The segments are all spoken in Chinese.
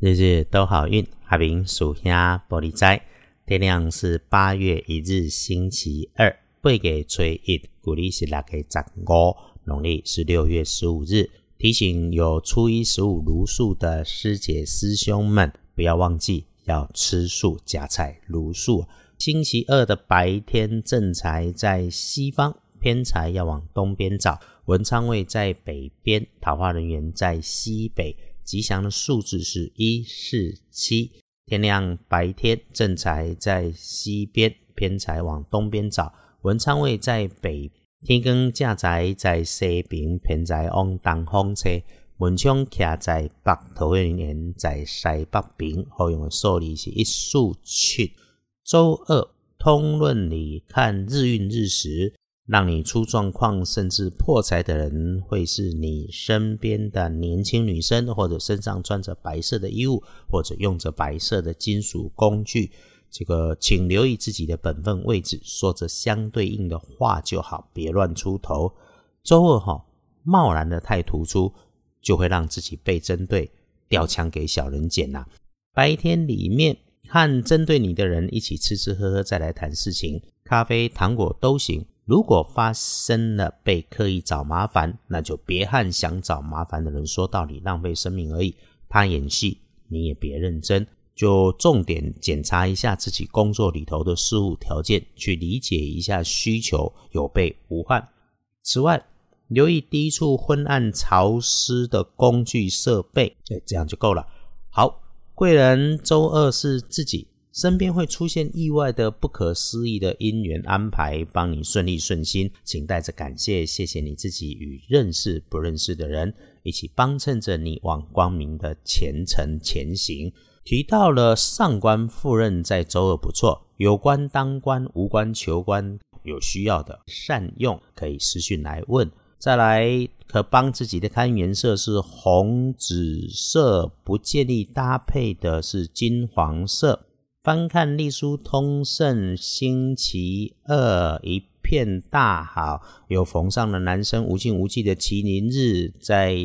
日日都好运，阿明属下玻璃斋。天亮是八月一日，星期二。八月初一，古历是六月十五，农历是六月十五日。提醒有初一十五如素的师姐师兄们，不要忘记要吃素夹菜如素。星期二的白天，正财在西方，偏财要往东边找。文昌位在北边，桃花人员在西北。吉祥的数字是一四七。天亮白天，正财在西边，偏财往东边找。文昌位在北，天光正财在西边，偏财往东方车。文昌徛在北，桃花人在西北边。好用的数字是一四七。周二通论里看日运日时。让你出状况甚至破财的人，会是你身边的年轻女生，或者身上穿着白色的衣物，或者用着白色的金属工具。这个，请留意自己的本分位置，说着相对应的话就好，别乱出头。周二哈，贸然的太突出，就会让自己被针对，掉枪给小人捡呐。白天里面和针对你的人一起吃吃喝喝，再来谈事情，咖啡、糖果都行。如果发生了被刻意找麻烦，那就别和想找麻烦的人说道理，浪费生命而已。他演戏，你也别认真，就重点检查一下自己工作里头的事物条件，去理解一下需求，有备无患。此外，留意低处昏暗潮湿的工具设备，哎，这样就够了。好，贵人周二是自己。身边会出现意外的、不可思议的因缘安排，帮你顺利顺心，请带着感谢，谢谢你自己与认识不认识的人一起帮衬着你往光明的前程前行。提到了上官赴任在周二不错，有关当官、无关求官，有需要的善用可以私讯来问。再来，可帮自己的看颜色是红、紫色，不建议搭配的是金黄色。翻看隶书通胜星期二一片大好，有逢上了男生无尽无忌的麒麟日，在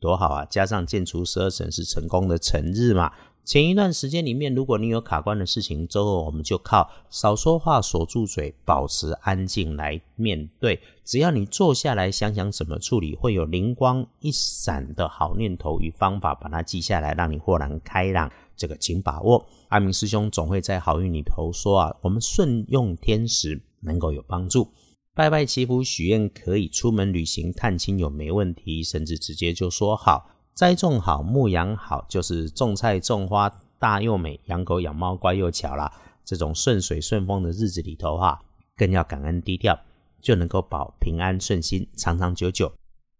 多好啊！加上建除十二神是成功的辰日嘛。前一段时间里面，如果你有卡关的事情，周二我们就靠少说话、锁住嘴、保持安静来面对。只要你坐下来想想怎么处理，会有灵光一闪的好念头与方法，把它记下来，让你豁然开朗。这个请把握，阿明师兄总会在好运里头说啊，我们顺用天时能够有帮助。拜拜祈福许愿可以，出门旅行探亲有没问题，甚至直接就说好。栽种好，牧养好，就是种菜种花大又美，养狗养猫乖又巧啦。这种顺水顺风的日子里头哈，更要感恩低调，就能够保平安顺心，长长久久。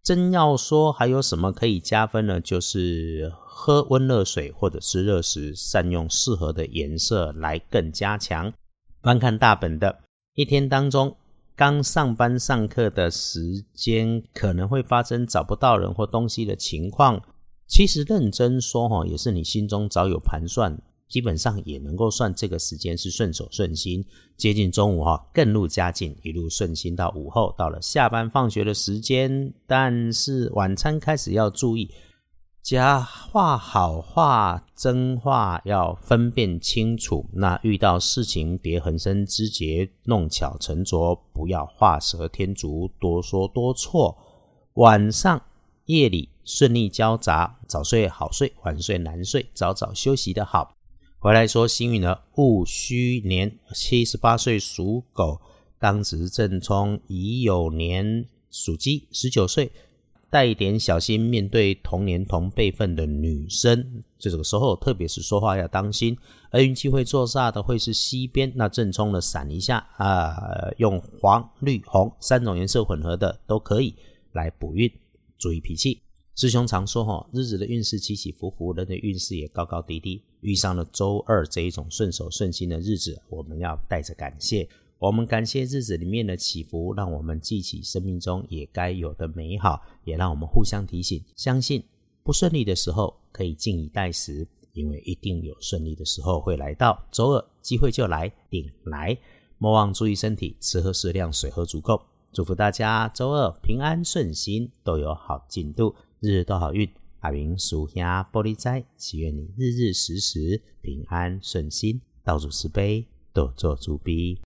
真要说还有什么可以加分呢？就是喝温热水或者吃热食，善用适合的颜色来更加强。观看大本的一天当中，刚上班上课的时间可能会发生找不到人或东西的情况。其实认真说哈，也是你心中早有盘算。基本上也能够算这个时间是顺手顺心，接近中午哈，更入佳境，一路顺心到午后，到了下班放学的时间。但是晚餐开始要注意，假话好话真话要分辨清楚。那遇到事情别横生枝节，弄巧成拙，不要画蛇添足，多说多错。晚上夜里顺利交杂，早睡好睡，晚睡难睡，早早休息的好。回来说幸运的戊戌年，七十八岁属狗，当值正冲乙酉年属鸡，十九岁，带一点小心面对同年同辈分的女生，这个时候特别是说话要当心。而运气会做煞的会是西边，那正冲的闪一下啊，用黄、绿、红三种颜色混合的都可以来补运，注意脾气。师兄常说哈，日子的运势起起伏伏，人的运势也高高低低。遇上了周二这一种顺手顺心的日子，我们要带着感谢。我们感谢日子里面的起伏，让我们记起生命中也该有的美好，也让我们互相提醒，相信不顺利的时候可以静以待时，因为一定有顺利的时候会来到。周二机会就来，顶来，莫忘注意身体，吃喝适量，水喝足够。祝福大家周二平安顺心，都有好进度。日日都好运，阿明属下玻璃斋，祈愿你日日时时平安顺心，道主慈悲，多做主逼。